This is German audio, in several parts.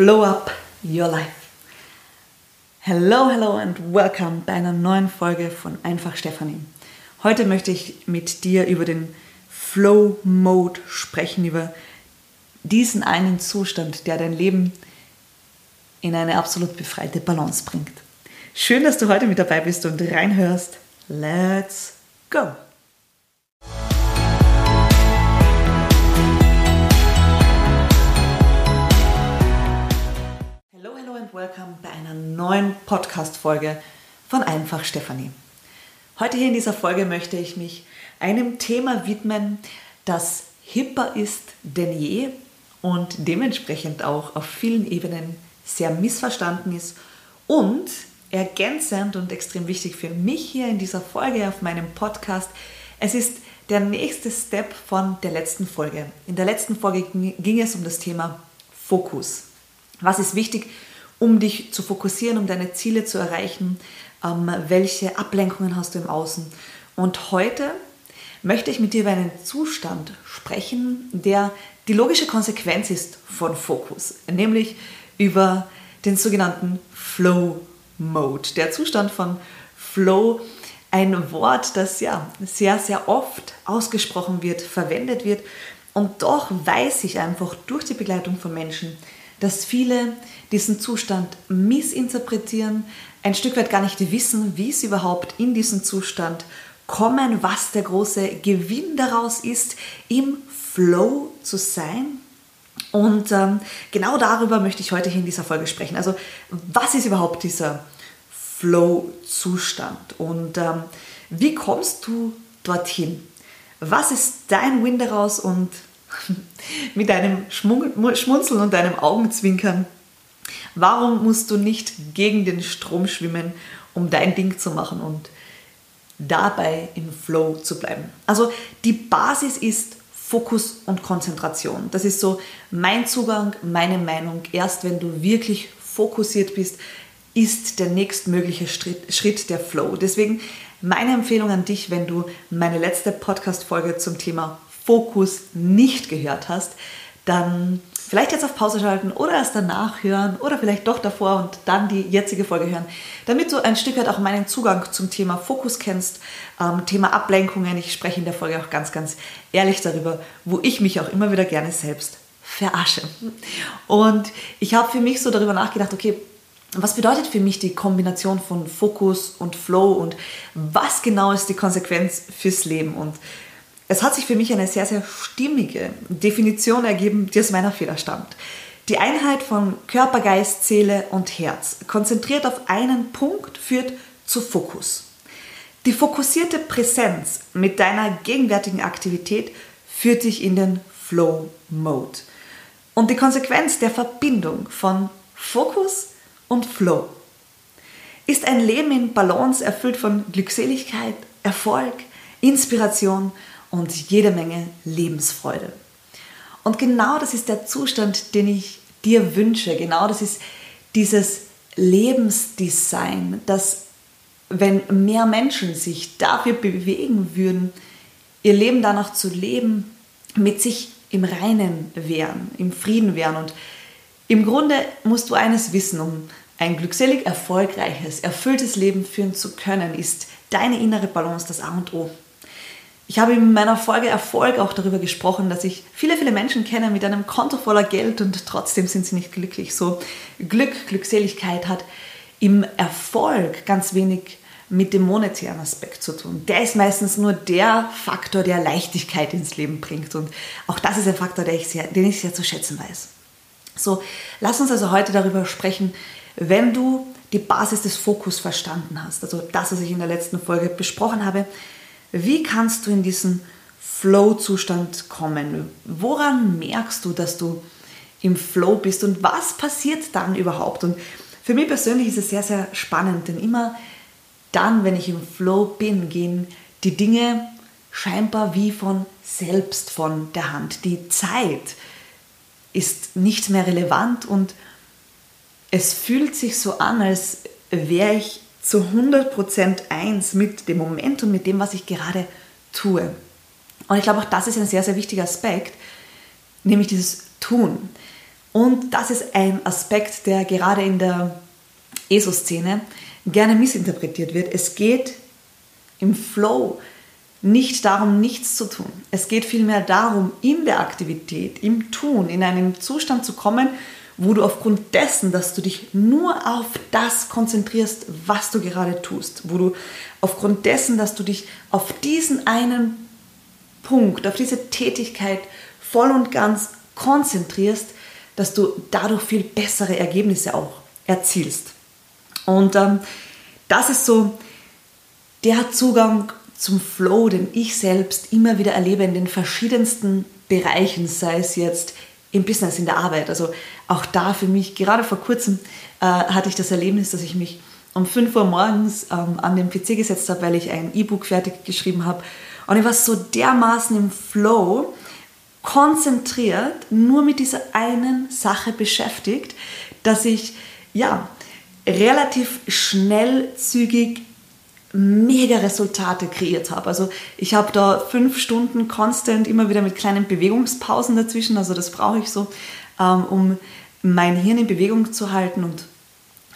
Flow Up Your Life. Hello, hello and welcome bei einer neuen Folge von Einfach Stefanie. Heute möchte ich mit dir über den Flow Mode sprechen, über diesen einen Zustand, der dein Leben in eine absolut befreite Balance bringt. Schön, dass du heute mit dabei bist und reinhörst. Let's go! Welcome bei einer neuen Podcast-Folge von Einfach Stefanie. Heute hier in dieser Folge möchte ich mich einem Thema widmen, das hipper ist denn je und dementsprechend auch auf vielen Ebenen sehr missverstanden ist und ergänzend und extrem wichtig für mich hier in dieser Folge auf meinem Podcast. Es ist der nächste Step von der letzten Folge. In der letzten Folge ging es um das Thema Fokus. Was ist wichtig um dich zu fokussieren, um deine Ziele zu erreichen? Ähm, welche Ablenkungen hast du im Außen? Und heute möchte ich mit dir über einen Zustand sprechen, der die logische Konsequenz ist von Fokus, nämlich über den sogenannten Flow Mode. Der Zustand von Flow, ein Wort, das ja sehr, sehr oft ausgesprochen wird, verwendet wird. Und doch weiß ich einfach durch die Begleitung von Menschen, dass viele diesen Zustand missinterpretieren, ein Stück weit gar nicht wissen, wie sie überhaupt in diesen Zustand kommen, was der große Gewinn daraus ist, im Flow zu sein. Und ähm, genau darüber möchte ich heute hier in dieser Folge sprechen. Also was ist überhaupt dieser Flow-Zustand und ähm, wie kommst du dorthin? Was ist dein Win daraus und mit deinem Schmunzeln und deinem Augenzwinkern Warum musst du nicht gegen den Strom schwimmen, um dein Ding zu machen und dabei im Flow zu bleiben? Also die Basis ist Fokus und Konzentration. Das ist so mein Zugang, meine Meinung. Erst wenn du wirklich fokussiert bist, ist der nächstmögliche Schritt, Schritt der Flow. Deswegen meine Empfehlung an dich, wenn du meine letzte Podcast-Folge zum Thema Fokus nicht gehört hast, dann vielleicht jetzt auf Pause schalten oder erst danach hören oder vielleicht doch davor und dann die jetzige Folge hören, damit du ein Stück weit auch meinen Zugang zum Thema Fokus kennst, ähm, Thema Ablenkungen. Ich spreche in der Folge auch ganz, ganz ehrlich darüber, wo ich mich auch immer wieder gerne selbst verarsche. Und ich habe für mich so darüber nachgedacht, okay, was bedeutet für mich die Kombination von Fokus und Flow und was genau ist die Konsequenz fürs Leben? Und es hat sich für mich eine sehr, sehr stimmige Definition ergeben, die aus meiner Feder stammt. Die Einheit von Körper, Geist, Seele und Herz, konzentriert auf einen Punkt, führt zu Fokus. Die fokussierte Präsenz mit deiner gegenwärtigen Aktivität führt dich in den Flow Mode. Und die Konsequenz der Verbindung von Fokus und Flow ist ein Leben in Balance erfüllt von Glückseligkeit, Erfolg, Inspiration und jede Menge Lebensfreude. Und genau das ist der Zustand, den ich dir wünsche. Genau das ist dieses Lebensdesign, dass wenn mehr Menschen sich dafür bewegen würden, ihr Leben danach zu leben, mit sich im Reinen wären, im Frieden wären. Und im Grunde musst du eines wissen, um ein glückselig, erfolgreiches, erfülltes Leben führen zu können, ist deine innere Balance das A und O. Ich habe in meiner Folge Erfolg auch darüber gesprochen, dass ich viele, viele Menschen kenne mit einem Konto voller Geld und trotzdem sind sie nicht glücklich. So Glück, Glückseligkeit hat im Erfolg ganz wenig mit dem monetären Aspekt zu tun. Der ist meistens nur der Faktor, der Leichtigkeit ins Leben bringt. Und auch das ist ein Faktor, den ich sehr, den ich sehr zu schätzen weiß. So, lass uns also heute darüber sprechen, wenn du die Basis des Fokus verstanden hast, also das, was ich in der letzten Folge besprochen habe, wie kannst du in diesen Flow-Zustand kommen? Woran merkst du, dass du im Flow bist und was passiert dann überhaupt? Und für mich persönlich ist es sehr, sehr spannend, denn immer dann, wenn ich im Flow bin, gehen die Dinge scheinbar wie von selbst von der Hand. Die Zeit ist nicht mehr relevant und es fühlt sich so an, als wäre ich zu 100% eins mit dem Moment und mit dem, was ich gerade tue. Und ich glaube, auch das ist ein sehr, sehr wichtiger Aspekt, nämlich dieses Tun. Und das ist ein Aspekt, der gerade in der ESO-Szene gerne missinterpretiert wird. Es geht im Flow nicht darum, nichts zu tun. Es geht vielmehr darum, in der Aktivität, im Tun, in einen Zustand zu kommen, wo du aufgrund dessen, dass du dich nur auf das konzentrierst, was du gerade tust, wo du aufgrund dessen, dass du dich auf diesen einen Punkt, auf diese Tätigkeit voll und ganz konzentrierst, dass du dadurch viel bessere Ergebnisse auch erzielst. Und ähm, das ist so der Zugang zum Flow, den ich selbst immer wieder erlebe in den verschiedensten Bereichen, sei es jetzt im Business, in der Arbeit. Also auch da für mich, gerade vor kurzem äh, hatte ich das Erlebnis, dass ich mich um 5 Uhr morgens ähm, an den PC gesetzt habe, weil ich ein E-Book fertig geschrieben habe. Und ich war so dermaßen im Flow, konzentriert, nur mit dieser einen Sache beschäftigt, dass ich ja relativ schnell, zügig mega Resultate kreiert habe. Also ich habe da fünf Stunden konstant immer wieder mit kleinen Bewegungspausen dazwischen. Also das brauche ich so, ähm, um mein Hirn in Bewegung zu halten und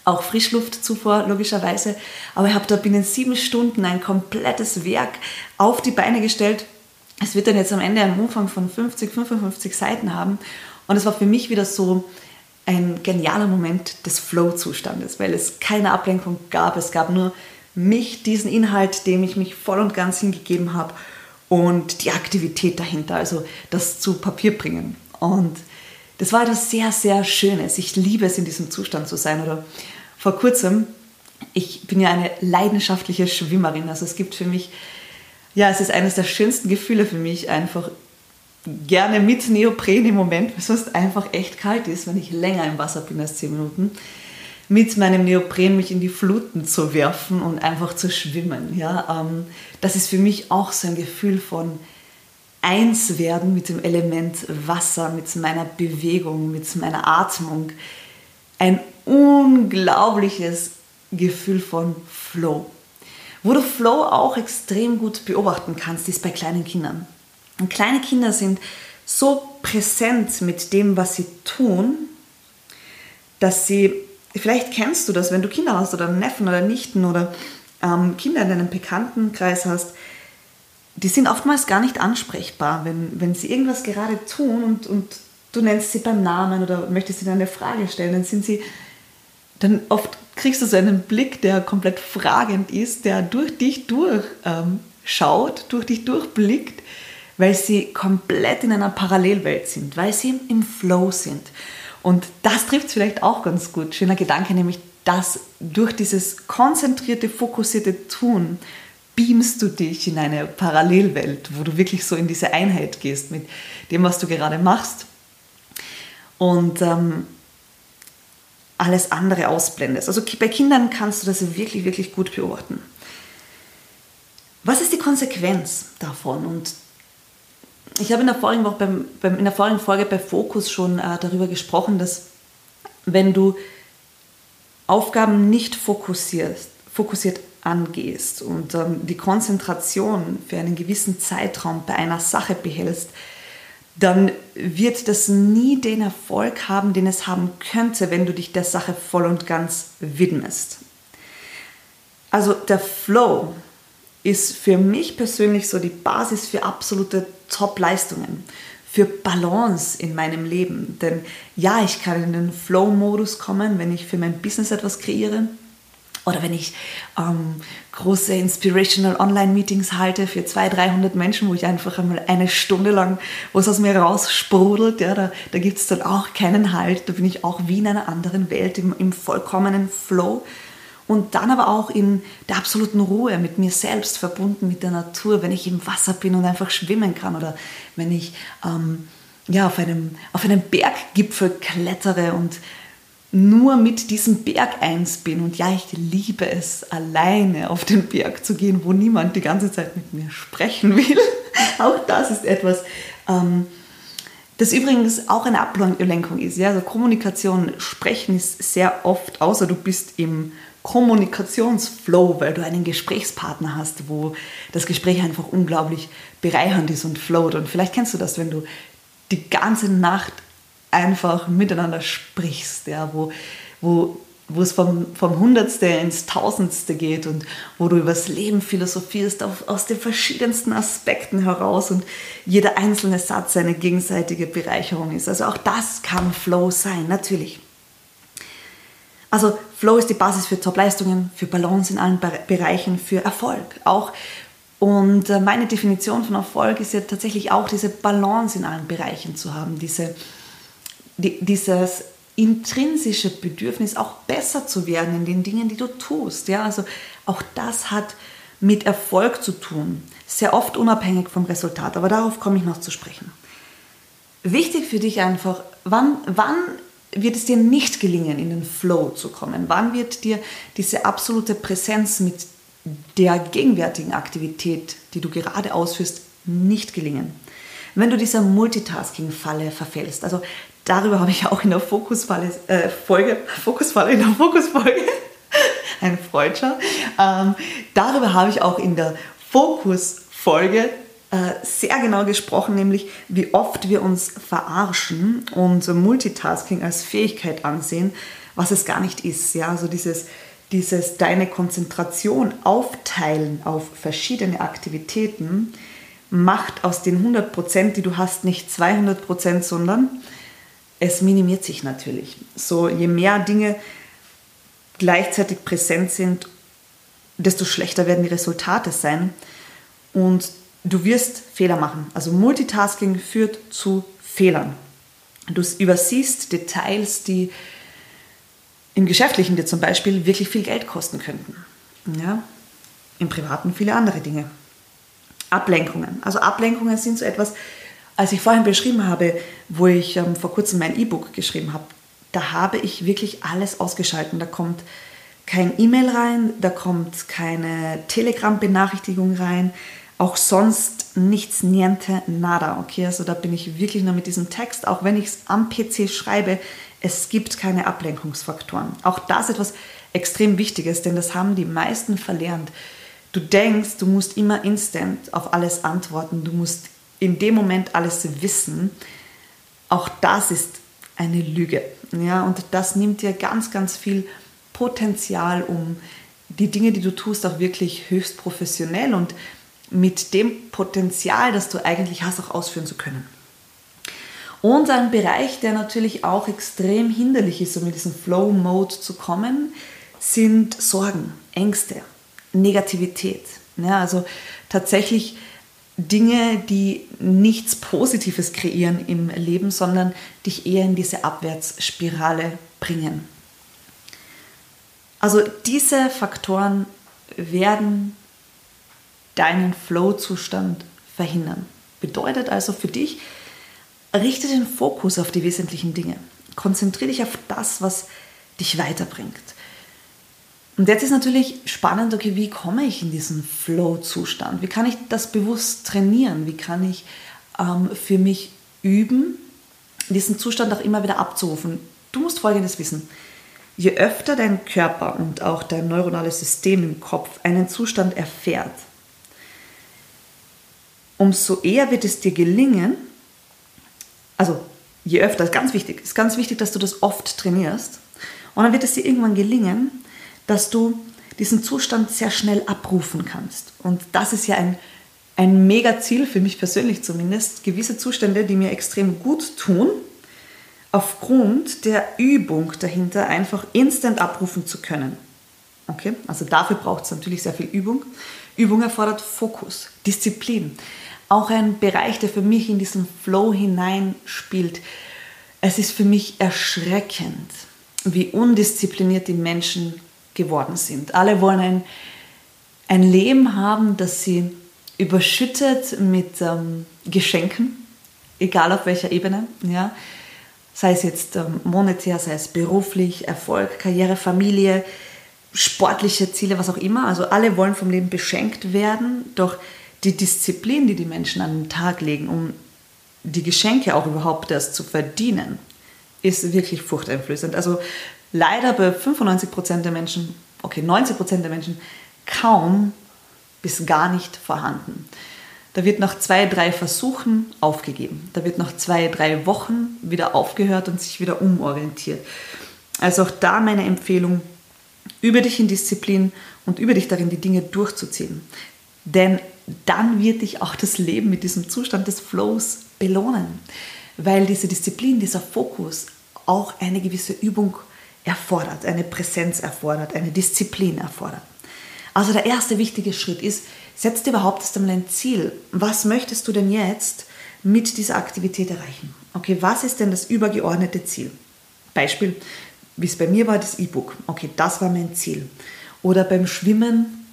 auch Frischluftzufuhr logischerweise. Aber ich habe da binnen sieben Stunden ein komplettes Werk auf die Beine gestellt. Es wird dann jetzt am Ende einen Umfang von 50, 55 Seiten haben. Und es war für mich wieder so ein genialer Moment des Flow-Zustandes, weil es keine Ablenkung gab. Es gab nur mich, diesen Inhalt, dem ich mich voll und ganz hingegeben habe und die Aktivität dahinter, also das zu Papier bringen. Und das war etwas sehr, sehr Schönes. Ich liebe es, in diesem Zustand zu sein. Oder vor kurzem, ich bin ja eine leidenschaftliche Schwimmerin. Also es gibt für mich, ja, es ist eines der schönsten Gefühle für mich, einfach gerne mit Neopren im Moment, weil sonst einfach echt kalt ist, wenn ich länger im Wasser bin als 10 Minuten mit meinem Neopren mich in die Fluten zu werfen und einfach zu schwimmen. Ja, ähm, das ist für mich auch so ein Gefühl von eins werden mit dem Element Wasser, mit meiner Bewegung, mit meiner Atmung. Ein unglaubliches Gefühl von Flow. Wo du Flow auch extrem gut beobachten kannst, ist bei kleinen Kindern. Und kleine Kinder sind so präsent mit dem, was sie tun, dass sie Vielleicht kennst du das, wenn du Kinder hast oder Neffen oder Nichten oder ähm, Kinder in deinem Bekanntenkreis hast. Die sind oftmals gar nicht ansprechbar, wenn, wenn sie irgendwas gerade tun und, und du nennst sie beim Namen oder möchtest ihnen eine Frage stellen, dann sind sie, dann oft kriegst du so einen Blick, der komplett fragend ist, der durch dich durchschaut, ähm, durch dich durchblickt, weil sie komplett in einer Parallelwelt sind, weil sie im Flow sind. Und das trifft es vielleicht auch ganz gut. Schöner Gedanke, nämlich, dass durch dieses konzentrierte, fokussierte Tun beamst du dich in eine Parallelwelt, wo du wirklich so in diese Einheit gehst mit dem, was du gerade machst. Und ähm, alles andere ausblendest. Also bei Kindern kannst du das wirklich, wirklich gut beobachten. Was ist die Konsequenz davon? Und ich habe in der vorigen Woche beim, beim, in der vorigen Folge bei Fokus schon äh, darüber gesprochen, dass wenn du Aufgaben nicht fokussierst, fokussiert angehst und ähm, die Konzentration für einen gewissen Zeitraum bei einer Sache behältst, dann wird das nie den Erfolg haben, den es haben könnte, wenn du dich der Sache voll und ganz widmest. Also der Flow ist für mich persönlich so die Basis für absolute Top-Leistungen, für Balance in meinem Leben. Denn ja, ich kann in den Flow-Modus kommen, wenn ich für mein Business etwas kreiere oder wenn ich ähm, große Inspirational Online-Meetings halte für 200, 300 Menschen, wo ich einfach einmal eine Stunde lang, wo es aus mir raussprudelt, ja, da, da gibt es dann auch keinen Halt, da bin ich auch wie in einer anderen Welt, im, im vollkommenen Flow und dann aber auch in der absoluten Ruhe mit mir selbst verbunden mit der Natur, wenn ich im Wasser bin und einfach schwimmen kann oder wenn ich ähm, ja, auf, einem, auf einem Berggipfel klettere und nur mit diesem Berg eins bin. Und ja, ich liebe es, alleine auf den Berg zu gehen, wo niemand die ganze Zeit mit mir sprechen will. auch das ist etwas, ähm, das übrigens auch eine Ablenkung ist. Ja? Also Kommunikation, Sprechen ist sehr oft, außer du bist im Kommunikationsflow, weil du einen Gesprächspartner hast, wo das Gespräch einfach unglaublich bereichernd ist und float. Und vielleicht kennst du das, wenn du die ganze Nacht einfach miteinander sprichst, ja, wo, wo, wo es vom, vom Hundertste ins Tausendste geht und wo du übers Leben philosophierst auf, aus den verschiedensten Aspekten heraus und jeder einzelne Satz eine gegenseitige Bereicherung ist. Also auch das kann Flow sein, natürlich. Also Flow ist die Basis für Top-Leistungen, für Balance in allen Bereichen, für Erfolg. Auch und äh, meine Definition von Erfolg ist ja tatsächlich auch diese Balance in allen Bereichen zu haben, diese, die, dieses intrinsische Bedürfnis, auch besser zu werden in den Dingen, die du tust. Ja, also auch das hat mit Erfolg zu tun, sehr oft unabhängig vom Resultat, aber darauf komme ich noch zu sprechen. Wichtig für dich einfach, wann, wann wird es dir nicht gelingen, in den Flow zu kommen? Wann wird dir diese absolute Präsenz mit der gegenwärtigen Aktivität, die du gerade ausführst, nicht gelingen. Wenn du dieser Multitasking-Falle verfällst, also darüber habe ich auch in der Fokusfalle, äh, Folge, Fokusfalle, in der Fokusfolge, ein Freudscher, ähm, darüber habe ich auch in der Fokusfolge sehr genau gesprochen, nämlich wie oft wir uns verarschen und Multitasking als Fähigkeit ansehen, was es gar nicht ist. Ja, also dieses dieses deine Konzentration aufteilen auf verschiedene Aktivitäten macht aus den 100 Prozent, die du hast, nicht 200 Prozent, sondern es minimiert sich natürlich. So je mehr Dinge gleichzeitig präsent sind, desto schlechter werden die Resultate sein und du wirst Fehler machen. Also Multitasking führt zu Fehlern. Du übersiehst Details, die im Geschäftlichen dir zum Beispiel wirklich viel Geld kosten könnten. Ja? Im Privaten viele andere Dinge. Ablenkungen. Also Ablenkungen sind so etwas, als ich vorhin beschrieben habe, wo ich ähm, vor kurzem mein E-Book geschrieben habe, da habe ich wirklich alles ausgeschalten. Da kommt kein E-Mail rein, da kommt keine Telegram-Benachrichtigung rein, auch sonst nichts, niente, nada. Okay, also da bin ich wirklich nur mit diesem Text, auch wenn ich es am PC schreibe, es gibt keine Ablenkungsfaktoren. Auch das ist etwas extrem Wichtiges, denn das haben die meisten verlernt. Du denkst, du musst immer instant auf alles antworten, du musst in dem Moment alles wissen. Auch das ist eine Lüge. Ja, und das nimmt dir ganz, ganz viel Potenzial, um die Dinge, die du tust, auch wirklich höchst professionell und mit dem Potenzial, das du eigentlich hast, auch ausführen zu können. Und ein Bereich, der natürlich auch extrem hinderlich ist, um in diesen Flow-Mode zu kommen, sind Sorgen, Ängste, Negativität. Ja, also tatsächlich Dinge, die nichts Positives kreieren im Leben, sondern dich eher in diese Abwärtsspirale bringen. Also diese Faktoren werden deinen Flow-Zustand verhindern. Bedeutet also für dich, richte den Fokus auf die wesentlichen Dinge. Konzentriere dich auf das, was dich weiterbringt. Und jetzt ist natürlich spannend, okay, wie komme ich in diesen Flow-Zustand? Wie kann ich das bewusst trainieren? Wie kann ich ähm, für mich üben, diesen Zustand auch immer wieder abzurufen? Du musst Folgendes wissen. Je öfter dein Körper und auch dein neuronales System im Kopf einen Zustand erfährt, umso eher wird es dir gelingen, also je öfter, ist ganz wichtig, ist ganz wichtig, dass du das oft trainierst. Und dann wird es dir irgendwann gelingen, dass du diesen Zustand sehr schnell abrufen kannst. Und das ist ja ein, ein mega Ziel für mich persönlich zumindest, gewisse Zustände, die mir extrem gut tun, aufgrund der Übung dahinter einfach instant abrufen zu können. Okay? Also dafür braucht es natürlich sehr viel Übung. Übung erfordert Fokus, Disziplin auch ein Bereich, der für mich in diesen Flow hineinspielt. Es ist für mich erschreckend, wie undiszipliniert die Menschen geworden sind. Alle wollen ein, ein Leben haben, das sie überschüttet mit ähm, Geschenken, egal auf welcher Ebene. Ja? Sei es jetzt ähm, monetär, sei es beruflich, Erfolg, Karriere, Familie, sportliche Ziele, was auch immer. Also alle wollen vom Leben beschenkt werden, doch die Disziplin, die die Menschen an den Tag legen, um die Geschenke auch überhaupt erst zu verdienen, ist wirklich furchteinflößend. Also leider bei 95% der Menschen, okay, 90% der Menschen kaum bis gar nicht vorhanden. Da wird nach zwei, drei Versuchen aufgegeben. Da wird nach zwei, drei Wochen wieder aufgehört und sich wieder umorientiert. Also auch da meine Empfehlung, übe dich in Disziplin und übe dich darin, die Dinge durchzuziehen. Denn dann wird dich auch das Leben mit diesem Zustand des Flows belohnen, weil diese Disziplin, dieser Fokus auch eine gewisse Übung erfordert, eine Präsenz erfordert, eine Disziplin erfordert. Also der erste wichtige Schritt ist, setz dir überhaupt erst einmal ein Ziel. Was möchtest du denn jetzt mit dieser Aktivität erreichen? Okay, was ist denn das übergeordnete Ziel? Beispiel, wie es bei mir war, das E-Book. Okay, das war mein Ziel. Oder beim Schwimmen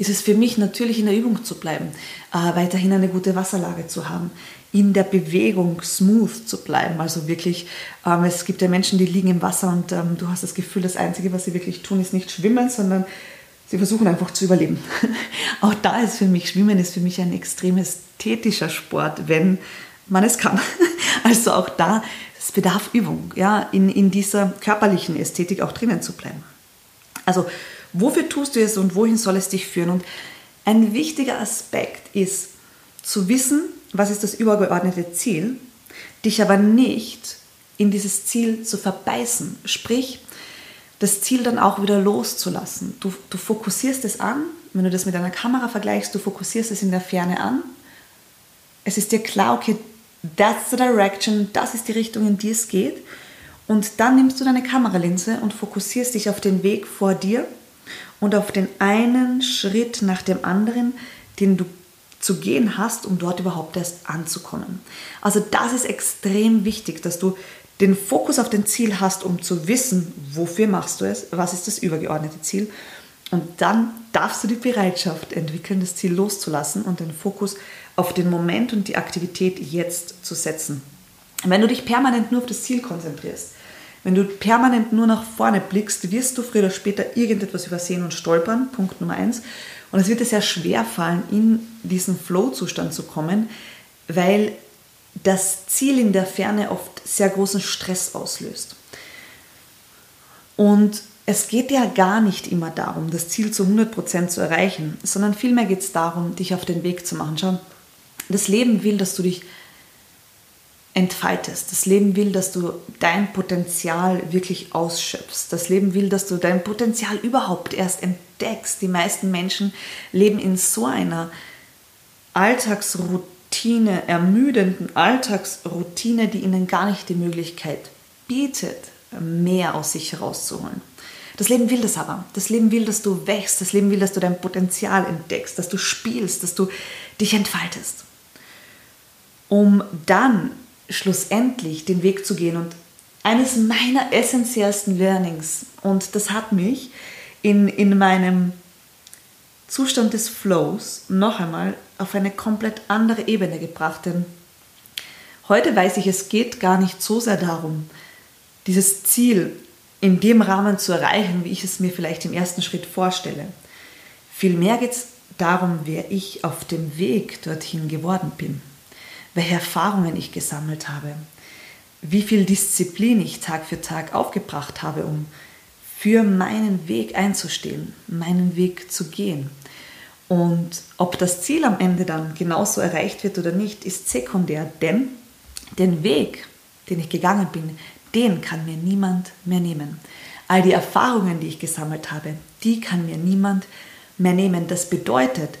ist es für mich natürlich in der Übung zu bleiben, äh, weiterhin eine gute Wasserlage zu haben, in der Bewegung smooth zu bleiben. Also wirklich, ähm, es gibt ja Menschen, die liegen im Wasser und ähm, du hast das Gefühl, das Einzige, was sie wirklich tun, ist nicht schwimmen, sondern sie versuchen einfach zu überleben. Auch da ist für mich, Schwimmen ist für mich ein extrem ästhetischer Sport, wenn man es kann. Also auch da, es bedarf Übung, ja, in, in dieser körperlichen Ästhetik auch drinnen zu bleiben. Also wofür tust du es und wohin soll es dich führen? Und ein wichtiger Aspekt ist zu wissen, was ist das übergeordnete Ziel, dich aber nicht in dieses Ziel zu verbeißen. Sprich, das Ziel dann auch wieder loszulassen. Du, du fokussierst es an, wenn du das mit einer Kamera vergleichst, du fokussierst es in der Ferne an. Es ist dir klar, okay, that's the direction, das ist die Richtung, in die es geht. Und dann nimmst du deine Kameralinse und fokussierst dich auf den Weg vor dir und auf den einen Schritt nach dem anderen, den du zu gehen hast, um dort überhaupt erst anzukommen. Also das ist extrem wichtig, dass du den Fokus auf den Ziel hast, um zu wissen, wofür machst du es, was ist das übergeordnete Ziel. Und dann darfst du die Bereitschaft entwickeln, das Ziel loszulassen und den Fokus auf den Moment und die Aktivität jetzt zu setzen. Wenn du dich permanent nur auf das Ziel konzentrierst, wenn du permanent nur nach vorne blickst, wirst du früher oder später irgendetwas übersehen und stolpern. Punkt Nummer eins. Und es wird dir sehr schwer fallen, in diesen Flow-Zustand zu kommen, weil das Ziel in der Ferne oft sehr großen Stress auslöst. Und es geht ja gar nicht immer darum, das Ziel zu 100% zu erreichen, sondern vielmehr geht es darum, dich auf den Weg zu machen. Schau, das Leben will, dass du dich entfaltest. Das Leben will, dass du dein Potenzial wirklich ausschöpfst. Das Leben will, dass du dein Potenzial überhaupt erst entdeckst. Die meisten Menschen leben in so einer Alltagsroutine, ermüdenden Alltagsroutine, die ihnen gar nicht die Möglichkeit bietet, mehr aus sich herauszuholen. Das Leben will das aber. Das Leben will, dass du wächst. Das Leben will, dass du dein Potenzial entdeckst, dass du spielst, dass du dich entfaltest. Um dann schlussendlich den Weg zu gehen. Und eines meiner essentiellsten Learnings, und das hat mich in, in meinem Zustand des Flows noch einmal auf eine komplett andere Ebene gebracht. Denn heute weiß ich, es geht gar nicht so sehr darum, dieses Ziel in dem Rahmen zu erreichen, wie ich es mir vielleicht im ersten Schritt vorstelle. Vielmehr geht es darum, wer ich auf dem Weg dorthin geworden bin welche Erfahrungen ich gesammelt habe, wie viel Disziplin ich Tag für Tag aufgebracht habe, um für meinen Weg einzustehen, meinen Weg zu gehen. Und ob das Ziel am Ende dann genauso erreicht wird oder nicht, ist sekundär, denn den Weg, den ich gegangen bin, den kann mir niemand mehr nehmen. All die Erfahrungen, die ich gesammelt habe, die kann mir niemand mehr nehmen. Das bedeutet,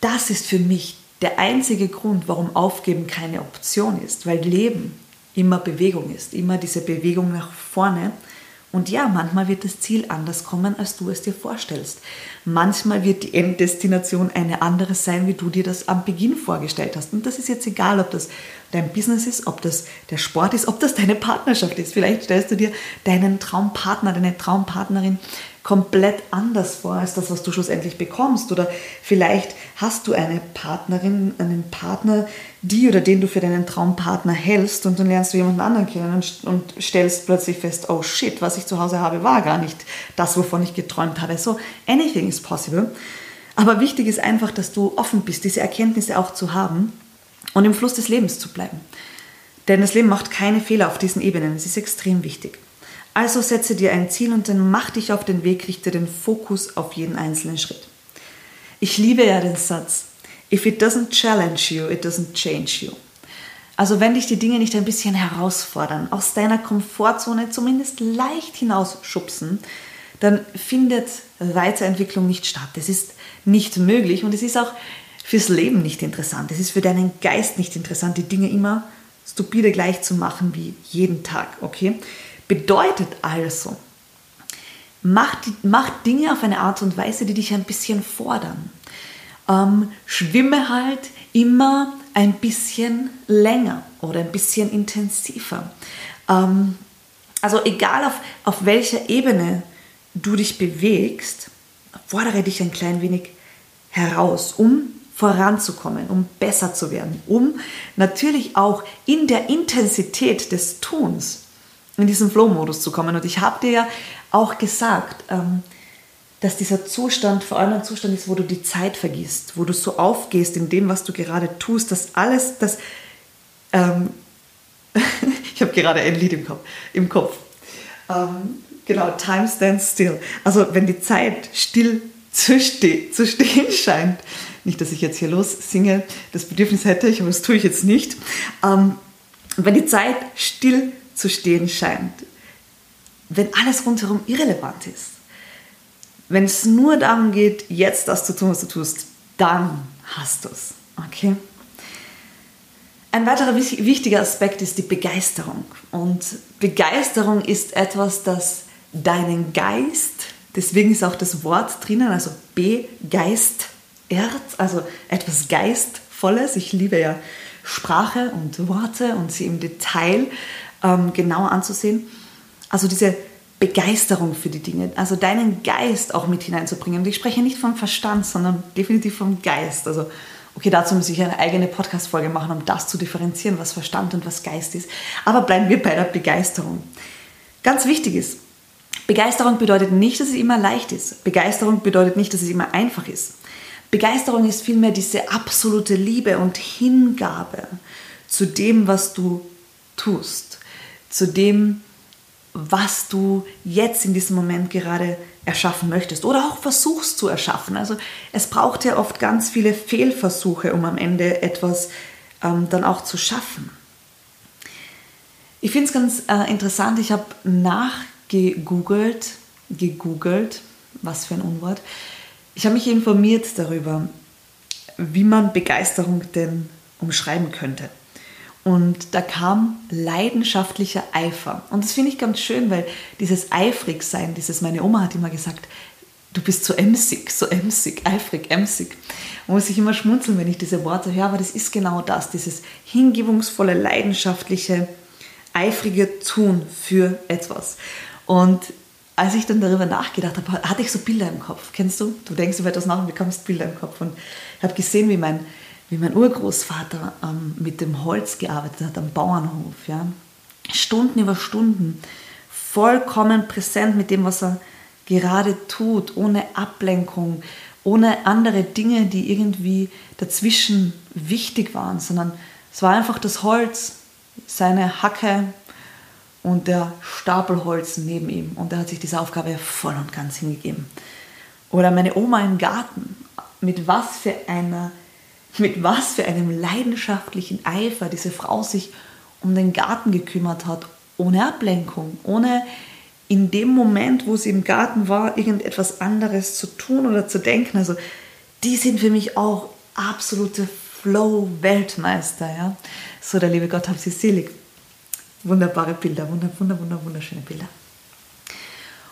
das ist für mich der einzige Grund, warum Aufgeben keine Option ist, weil Leben immer Bewegung ist, immer diese Bewegung nach vorne. Und ja, manchmal wird das Ziel anders kommen, als du es dir vorstellst. Manchmal wird die Enddestination eine andere sein, wie du dir das am Beginn vorgestellt hast. Und das ist jetzt egal, ob das dein Business ist, ob das der Sport ist, ob das deine Partnerschaft ist. Vielleicht stellst du dir deinen Traumpartner, deine Traumpartnerin komplett anders vor als das, was du schlussendlich bekommst. Oder vielleicht hast du eine Partnerin, einen Partner, die oder den du für deinen Traumpartner hältst und dann lernst du jemanden anderen kennen und, stellst plötzlich fest, oh shit, was ich zu Hause habe, war gar nicht das, wovon ich geträumt habe. So, anything is possible. Aber wichtig ist einfach, dass du offen bist, diese Erkenntnisse auch zu haben und im Fluss des Lebens zu bleiben. Denn das Leben macht keine Fehler auf diesen Ebenen. Es ist extrem wichtig. Also setze dir ein Ziel und dann mach dich auf den Weg, richte den Fokus auf jeden einzelnen Schritt. Ich liebe ja den Satz, If it doesn't challenge you, it doesn't change you. Also wenn dich die Dinge nicht ein bisschen herausfordern, aus deiner Komfortzone zumindest leicht hinausschubsen, dann findet Weiterentwicklung nicht statt. Es ist nicht möglich und es ist auch fürs Leben nicht interessant. Es ist für deinen Geist nicht interessant, die Dinge immer stupide gleich zu machen wie jeden Tag. Okay? Bedeutet also, mach, mach Dinge auf eine Art und Weise, die dich ein bisschen fordern. Ähm, schwimme halt immer ein bisschen länger oder ein bisschen intensiver. Ähm, also egal auf, auf welcher Ebene du dich bewegst, fordere dich ein klein wenig heraus, um voranzukommen, um besser zu werden, um natürlich auch in der Intensität des Tuns in diesen Flow-Modus zu kommen. Und ich habe dir ja auch gesagt, ähm, dass dieser Zustand vor allem ein Zustand ist, wo du die Zeit vergisst, wo du so aufgehst in dem, was du gerade tust, dass alles, das, ähm, ich habe gerade ein Lied im Kopf, im Kopf. Ähm, genau, Time stands still. Also wenn die Zeit still zu, ste zu stehen scheint, nicht, dass ich jetzt hier los singe, das Bedürfnis hätte ich, aber das tue ich jetzt nicht. Ähm, wenn die Zeit still zu stehen scheint, wenn alles rundherum irrelevant ist, wenn es nur darum geht, jetzt das zu tun, was du tust, dann hast du es. Okay? Ein weiterer wichtiger Aspekt ist die Begeisterung. Und Begeisterung ist etwas, das deinen Geist, deswegen ist auch das Wort drinnen, also begeistert, also etwas Geistvolles. Ich liebe ja Sprache und Worte und sie im Detail ähm, genauer anzusehen. Also diese Begeisterung für die Dinge, also deinen Geist auch mit hineinzubringen. Und ich spreche nicht vom Verstand, sondern definitiv vom Geist. Also, okay, dazu muss ich eine eigene Podcast-Folge machen, um das zu differenzieren, was Verstand und was Geist ist. Aber bleiben wir bei der Begeisterung. Ganz wichtig ist, Begeisterung bedeutet nicht, dass es immer leicht ist. Begeisterung bedeutet nicht, dass es immer einfach ist. Begeisterung ist vielmehr diese absolute Liebe und Hingabe zu dem, was du tust, zu dem, was du jetzt in diesem Moment gerade erschaffen möchtest oder auch versuchst zu erschaffen. Also es braucht ja oft ganz viele Fehlversuche, um am Ende etwas ähm, dann auch zu schaffen. Ich finde es ganz äh, interessant, ich habe nachgegoogelt, gegoogelt, was für ein Unwort, ich habe mich informiert darüber, wie man Begeisterung denn umschreiben könnte. Und da kam leidenschaftlicher Eifer. Und das finde ich ganz schön, weil dieses Eifrigsein, dieses, meine Oma hat immer gesagt, du bist so emsig, so emsig, eifrig, emsig. Man muss sich immer schmunzeln, wenn ich diese Worte höre, aber das ist genau das, dieses hingebungsvolle, leidenschaftliche, eifrige Tun für etwas. Und als ich dann darüber nachgedacht habe, hatte ich so Bilder im Kopf. Kennst du? Du denkst über etwas nach und bekommst Bilder im Kopf. Und ich habe gesehen, wie mein, wie mein Urgroßvater ähm, mit dem Holz gearbeitet hat am Bauernhof. Ja? Stunden über Stunden, vollkommen präsent mit dem, was er gerade tut, ohne Ablenkung, ohne andere Dinge, die irgendwie dazwischen wichtig waren, sondern es war einfach das Holz, seine Hacke, und der Stapel Holz neben ihm. Und er hat sich diese Aufgabe voll und ganz hingegeben. Oder meine Oma im Garten. Mit was für einer, mit was für einem leidenschaftlichen Eifer diese Frau sich um den Garten gekümmert hat, ohne Ablenkung, ohne in dem Moment, wo sie im Garten war, irgendetwas anderes zu tun oder zu denken. Also die sind für mich auch absolute Flow-Weltmeister. Ja? So, der liebe Gott hat sie selig. Wunderbare Bilder, wunder, wunder, wunder, wunderschöne Bilder.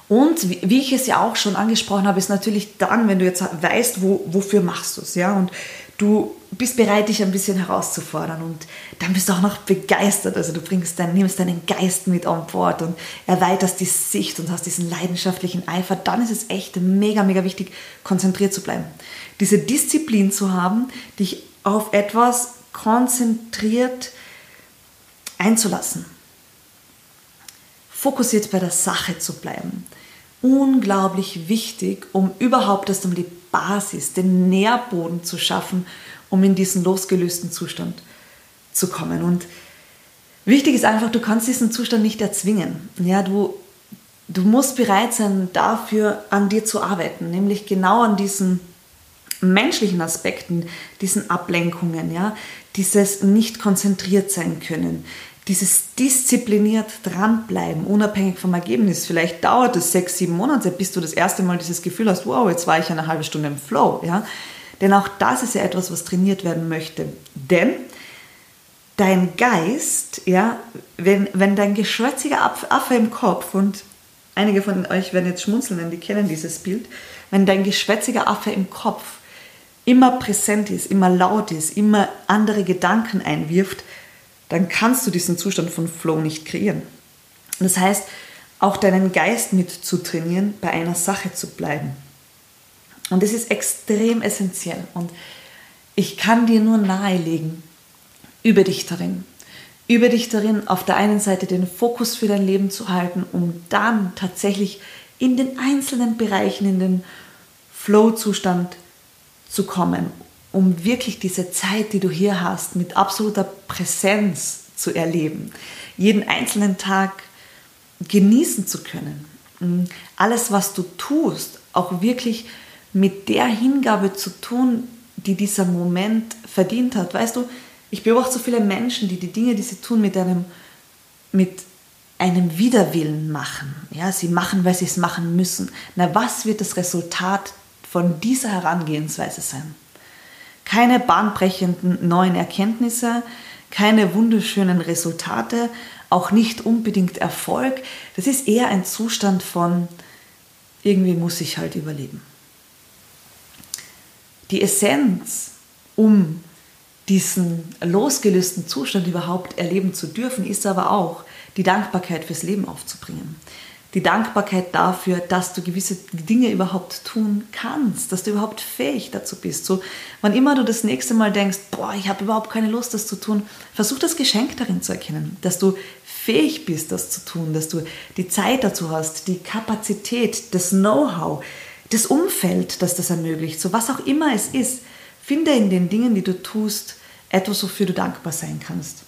Und wie ich es ja auch schon angesprochen habe, ist natürlich dann, wenn du jetzt weißt, wo, wofür machst du es, ja, und du bist bereit, dich ein bisschen herauszufordern und dann bist du auch noch begeistert. Also du bringst dein, nimmst deinen Geist mit on board und erweiterst die Sicht und hast diesen leidenschaftlichen Eifer. Dann ist es echt mega, mega wichtig, konzentriert zu bleiben. Diese Disziplin zu haben, dich auf etwas konzentriert einzulassen fokussiert bei der Sache zu bleiben. Unglaublich wichtig, um überhaupt erst um die Basis, den Nährboden zu schaffen, um in diesen losgelösten Zustand zu kommen. Und wichtig ist einfach, du kannst diesen Zustand nicht erzwingen. Ja, du, du musst bereit sein, dafür an dir zu arbeiten, nämlich genau an diesen menschlichen Aspekten, diesen Ablenkungen, ja, dieses nicht konzentriert sein können, dieses diszipliniert dranbleiben, unabhängig vom Ergebnis. Vielleicht dauert es sechs, sieben Monate, bis du das erste Mal dieses Gefühl hast, wow, jetzt war ich eine halbe Stunde im Flow. Ja? Denn auch das ist ja etwas, was trainiert werden möchte. Denn dein Geist, ja, wenn, wenn dein geschwätziger Affe im Kopf, und einige von euch werden jetzt schmunzeln, denn die kennen dieses Bild, wenn dein geschwätziger Affe im Kopf immer präsent ist, immer laut ist, immer andere Gedanken einwirft, dann kannst du diesen Zustand von Flow nicht kreieren. Das heißt, auch deinen Geist mit zu trainieren, bei einer Sache zu bleiben. Und das ist extrem essentiell. Und ich kann dir nur nahelegen, über dich darin. Über dich darin, auf der einen Seite den Fokus für dein Leben zu halten, um dann tatsächlich in den einzelnen Bereichen, in den Flow-Zustand zu kommen um wirklich diese Zeit, die du hier hast, mit absoluter Präsenz zu erleben, jeden einzelnen Tag genießen zu können. Mm, alles, was du tust, auch wirklich mit der Hingabe zu tun, die dieser Moment verdient hat. Weißt du, ich beobachte so viele Menschen, die die Dinge, die sie tun, mit einem, mit einem Widerwillen machen. Ja, sie machen, weil sie es machen müssen. Na, was wird das Resultat von dieser Herangehensweise sein? Keine bahnbrechenden neuen Erkenntnisse, keine wunderschönen Resultate, auch nicht unbedingt Erfolg. Das ist eher ein Zustand von, irgendwie muss ich halt überleben. Die Essenz, um diesen losgelösten Zustand überhaupt erleben zu dürfen, ist aber auch die Dankbarkeit fürs Leben aufzubringen die Dankbarkeit dafür, dass du gewisse Dinge überhaupt tun kannst, dass du überhaupt fähig dazu bist. So, wann immer du das nächste Mal denkst, boah, ich habe überhaupt keine Lust, das zu tun, versuch das Geschenk darin zu erkennen, dass du fähig bist, das zu tun, dass du die Zeit dazu hast, die Kapazität, das Know-how, das Umfeld, das das ermöglicht. So was auch immer es ist, finde in den Dingen, die du tust, etwas, wofür du dankbar sein kannst.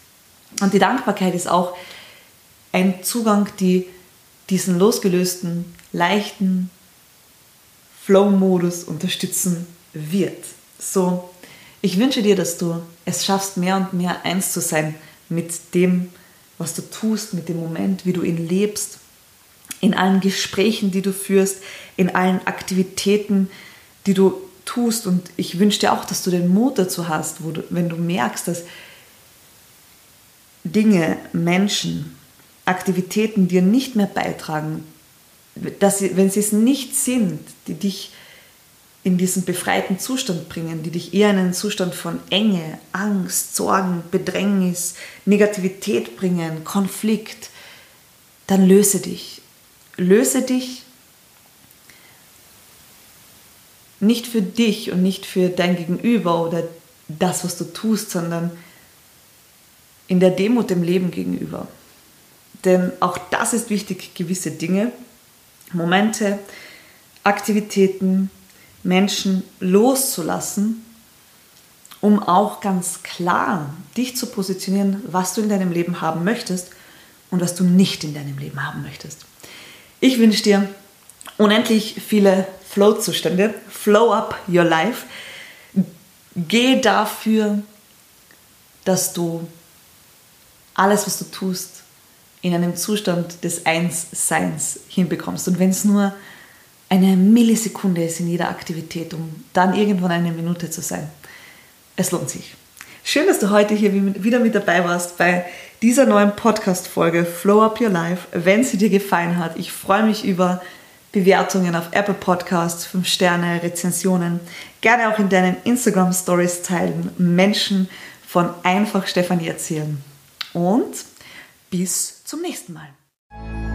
Und die Dankbarkeit ist auch ein Zugang, die diesen losgelösten, leichten Flow-Modus unterstützen wird. So, ich wünsche dir, dass du es schaffst, mehr und mehr eins zu sein mit dem, was du tust, mit dem Moment, wie du ihn lebst, in allen Gesprächen, die du führst, in allen Aktivitäten, die du tust. Und ich wünsche dir auch, dass du den Mut dazu hast, du, wenn du merkst, dass Dinge, Menschen, Aktivitäten dir nicht mehr beitragen, dass sie, wenn sie es nicht sind, die dich in diesen befreiten Zustand bringen, die dich eher in einen Zustand von Enge, Angst, Sorgen, Bedrängnis, Negativität bringen, Konflikt, dann löse dich. Löse dich nicht für dich und nicht für dein Gegenüber oder das, was du tust, sondern in der Demut dem Leben gegenüber. Denn auch das ist wichtig, gewisse Dinge, Momente, Aktivitäten, Menschen loszulassen, um auch ganz klar dich zu positionieren, was du in deinem Leben haben möchtest und was du nicht in deinem Leben haben möchtest. Ich wünsche dir unendlich viele Flow-Zustände. Flow up your life. Geh dafür, dass du alles, was du tust, in einem Zustand des Einsseins hinbekommst. Und wenn es nur eine Millisekunde ist in jeder Aktivität, um dann irgendwann eine Minute zu sein. Es lohnt sich. Schön, dass du heute hier wieder mit dabei warst bei dieser neuen Podcast-Folge Flow Up Your Life. Wenn sie dir gefallen hat, ich freue mich über Bewertungen auf Apple Podcasts, 5 Sterne, Rezensionen. Gerne auch in deinen Instagram Stories teilen, Menschen von einfach Stefanie erzählen. Und bis zum nächsten Mal.